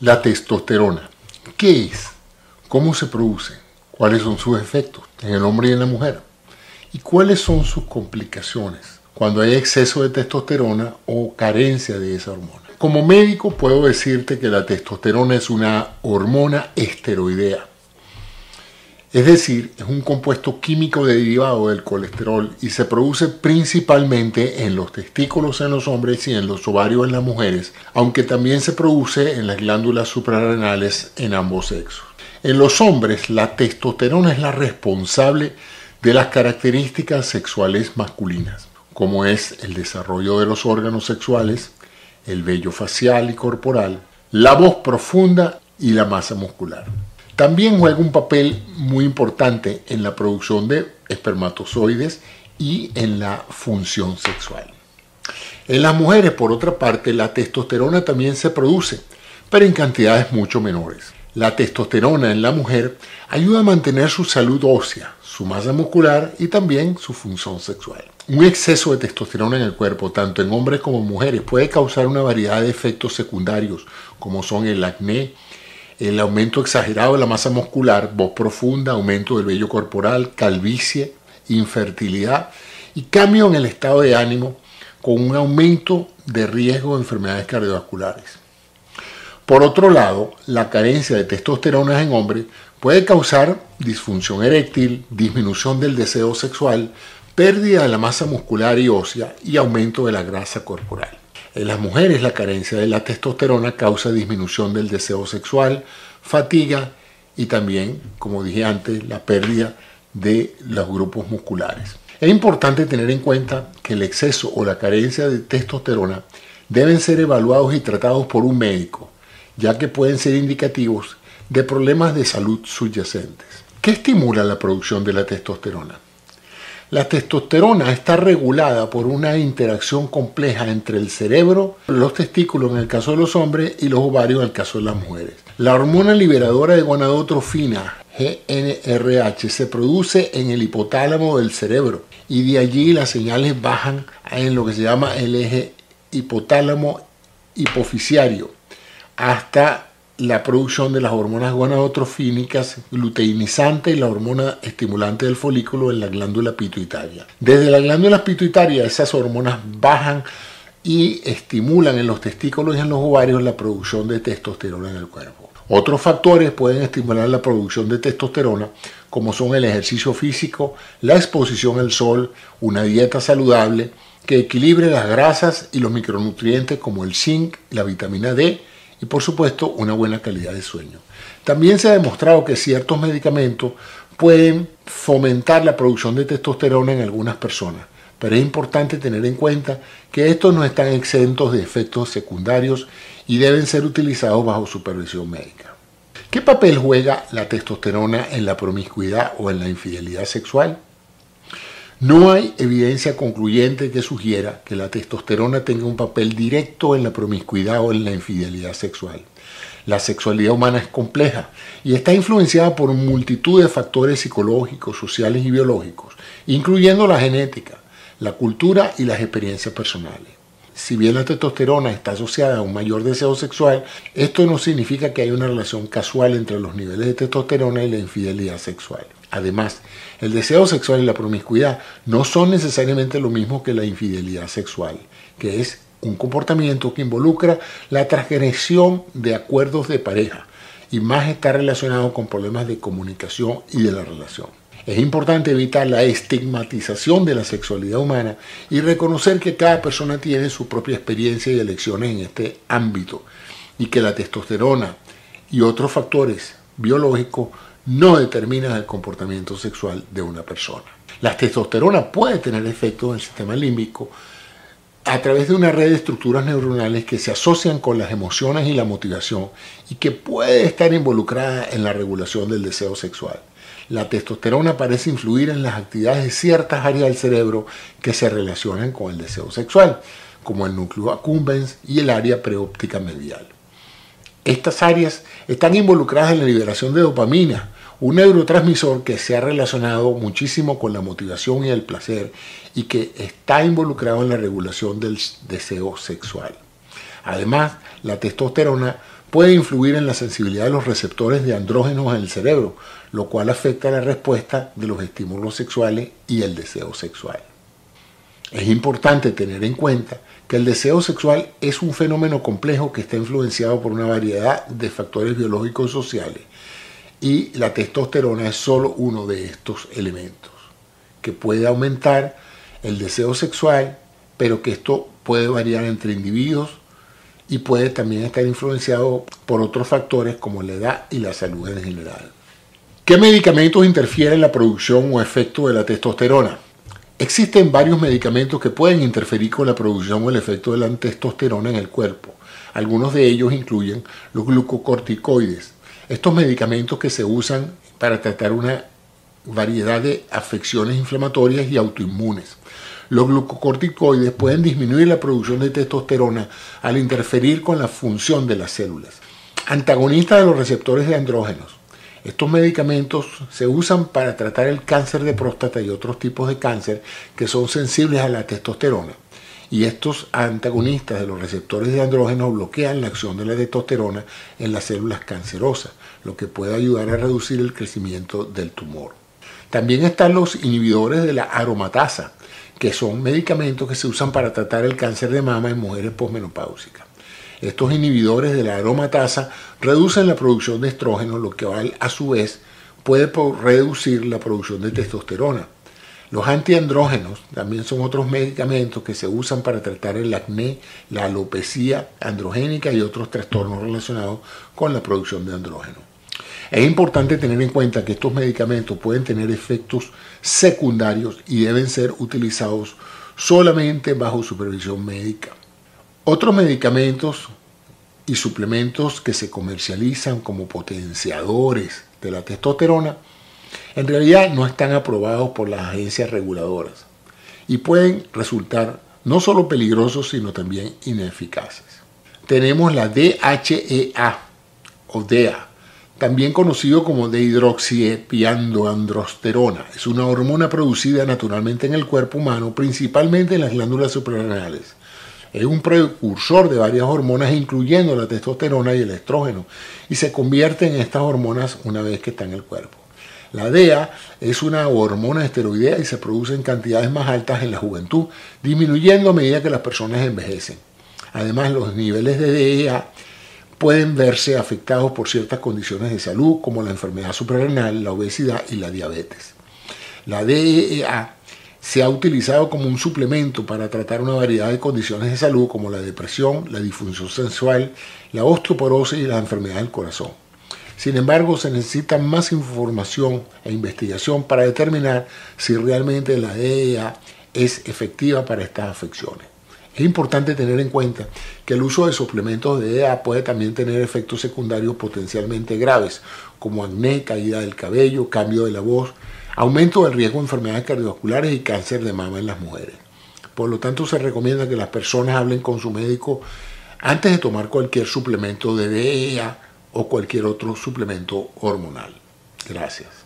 La testosterona. ¿Qué es? ¿Cómo se produce? ¿Cuáles son sus efectos en el hombre y en la mujer? ¿Y cuáles son sus complicaciones cuando hay exceso de testosterona o carencia de esa hormona? Como médico puedo decirte que la testosterona es una hormona esteroidea. Es decir, es un compuesto químico derivado del colesterol y se produce principalmente en los testículos en los hombres y en los ovarios en las mujeres, aunque también se produce en las glándulas suprarrenales en ambos sexos. En los hombres, la testosterona es la responsable de las características sexuales masculinas, como es el desarrollo de los órganos sexuales, el vello facial y corporal, la voz profunda y la masa muscular. También juega un papel muy importante en la producción de espermatozoides y en la función sexual. En las mujeres, por otra parte, la testosterona también se produce, pero en cantidades mucho menores. La testosterona en la mujer ayuda a mantener su salud ósea, su masa muscular y también su función sexual. Un exceso de testosterona en el cuerpo, tanto en hombres como en mujeres, puede causar una variedad de efectos secundarios, como son el acné, el aumento exagerado de la masa muscular, voz profunda, aumento del vello corporal, calvicie, infertilidad y cambio en el estado de ánimo con un aumento de riesgo de enfermedades cardiovasculares. Por otro lado, la carencia de testosterona en hombres puede causar disfunción eréctil, disminución del deseo sexual, pérdida de la masa muscular y ósea y aumento de la grasa corporal. En las mujeres la carencia de la testosterona causa disminución del deseo sexual, fatiga y también, como dije antes, la pérdida de los grupos musculares. Es importante tener en cuenta que el exceso o la carencia de testosterona deben ser evaluados y tratados por un médico, ya que pueden ser indicativos de problemas de salud subyacentes. ¿Qué estimula la producción de la testosterona? La testosterona está regulada por una interacción compleja entre el cerebro, los testículos en el caso de los hombres y los ovarios en el caso de las mujeres. La hormona liberadora de gonadotrofina, GNRH, se produce en el hipotálamo del cerebro y de allí las señales bajan en lo que se llama el eje hipotálamo hipoficiario hasta la producción de las hormonas gonadotrofínicas, luteinizante y la hormona estimulante del folículo en la glándula pituitaria. Desde la glándula pituitaria esas hormonas bajan y estimulan en los testículos y en los ovarios la producción de testosterona en el cuerpo. Otros factores pueden estimular la producción de testosterona, como son el ejercicio físico, la exposición al sol, una dieta saludable que equilibre las grasas y los micronutrientes como el zinc, la vitamina D, y por supuesto una buena calidad de sueño. También se ha demostrado que ciertos medicamentos pueden fomentar la producción de testosterona en algunas personas, pero es importante tener en cuenta que estos no están exentos de efectos secundarios y deben ser utilizados bajo supervisión médica. ¿Qué papel juega la testosterona en la promiscuidad o en la infidelidad sexual? No hay evidencia concluyente que sugiera que la testosterona tenga un papel directo en la promiscuidad o en la infidelidad sexual. La sexualidad humana es compleja y está influenciada por multitud de factores psicológicos, sociales y biológicos, incluyendo la genética, la cultura y las experiencias personales. Si bien la testosterona está asociada a un mayor deseo sexual, esto no significa que haya una relación casual entre los niveles de testosterona y la infidelidad sexual. Además, el deseo sexual y la promiscuidad no son necesariamente lo mismo que la infidelidad sexual, que es un comportamiento que involucra la transgresión de acuerdos de pareja y más está relacionado con problemas de comunicación y de la relación. Es importante evitar la estigmatización de la sexualidad humana y reconocer que cada persona tiene su propia experiencia y elecciones en este ámbito y que la testosterona y otros factores biológicos no determina el comportamiento sexual de una persona. La testosterona puede tener efectos en el sistema límbico a través de una red de estructuras neuronales que se asocian con las emociones y la motivación y que puede estar involucrada en la regulación del deseo sexual. La testosterona parece influir en las actividades de ciertas áreas del cerebro que se relacionan con el deseo sexual, como el núcleo accumbens y el área preóptica medial. Estas áreas están involucradas en la liberación de dopamina, un neurotransmisor que se ha relacionado muchísimo con la motivación y el placer y que está involucrado en la regulación del deseo sexual. Además, la testosterona puede influir en la sensibilidad de los receptores de andrógenos en el cerebro, lo cual afecta la respuesta de los estímulos sexuales y el deseo sexual. Es importante tener en cuenta que el deseo sexual es un fenómeno complejo que está influenciado por una variedad de factores biológicos y sociales y la testosterona es solo uno de estos elementos que puede aumentar el deseo sexual, pero que esto puede variar entre individuos y puede también estar influenciado por otros factores como la edad y la salud en general. ¿Qué medicamentos interfieren en la producción o efecto de la testosterona? Existen varios medicamentos que pueden interferir con la producción o el efecto de la testosterona en el cuerpo. Algunos de ellos incluyen los glucocorticoides. Estos medicamentos que se usan para tratar una variedad de afecciones inflamatorias y autoinmunes. Los glucocorticoides pueden disminuir la producción de testosterona al interferir con la función de las células. Antagonistas de los receptores de andrógenos. Estos medicamentos se usan para tratar el cáncer de próstata y otros tipos de cáncer que son sensibles a la testosterona. Y estos antagonistas de los receptores de andrógenos bloquean la acción de la testosterona en las células cancerosas, lo que puede ayudar a reducir el crecimiento del tumor. También están los inhibidores de la aromatasa, que son medicamentos que se usan para tratar el cáncer de mama en mujeres posmenopáusicas. Estos inhibidores de la aromatasa reducen la producción de estrógeno, lo que a su vez puede reducir la producción de testosterona. Los antiandrógenos también son otros medicamentos que se usan para tratar el acné, la alopecia androgénica y otros trastornos relacionados con la producción de andrógeno. Es importante tener en cuenta que estos medicamentos pueden tener efectos secundarios y deben ser utilizados solamente bajo supervisión médica. Otros medicamentos y suplementos que se comercializan como potenciadores de la testosterona en realidad no están aprobados por las agencias reguladoras y pueden resultar no solo peligrosos sino también ineficaces. Tenemos la DHEA o DEA, también conocido como dehidroxiepiandoandrosterona. Es una hormona producida naturalmente en el cuerpo humano, principalmente en las glándulas suprarrenales. Es un precursor de varias hormonas, incluyendo la testosterona y el estrógeno, y se convierte en estas hormonas una vez que está en el cuerpo. La DEA es una hormona esteroidea y se produce en cantidades más altas en la juventud, disminuyendo a medida que las personas envejecen. Además, los niveles de DEA pueden verse afectados por ciertas condiciones de salud como la enfermedad suprarrenal, la obesidad y la diabetes. La DEA se ha utilizado como un suplemento para tratar una variedad de condiciones de salud como la depresión, la disfunción sensual, la osteoporosis y la enfermedad del corazón. Sin embargo, se necesita más información e investigación para determinar si realmente la DEA es efectiva para estas afecciones. Es importante tener en cuenta que el uso de suplementos de EA puede también tener efectos secundarios potencialmente graves, como acné, caída del cabello, cambio de la voz, aumento del riesgo de enfermedades cardiovasculares y cáncer de mama en las mujeres. Por lo tanto, se recomienda que las personas hablen con su médico antes de tomar cualquier suplemento de DEA o cualquier otro suplemento hormonal. Gracias.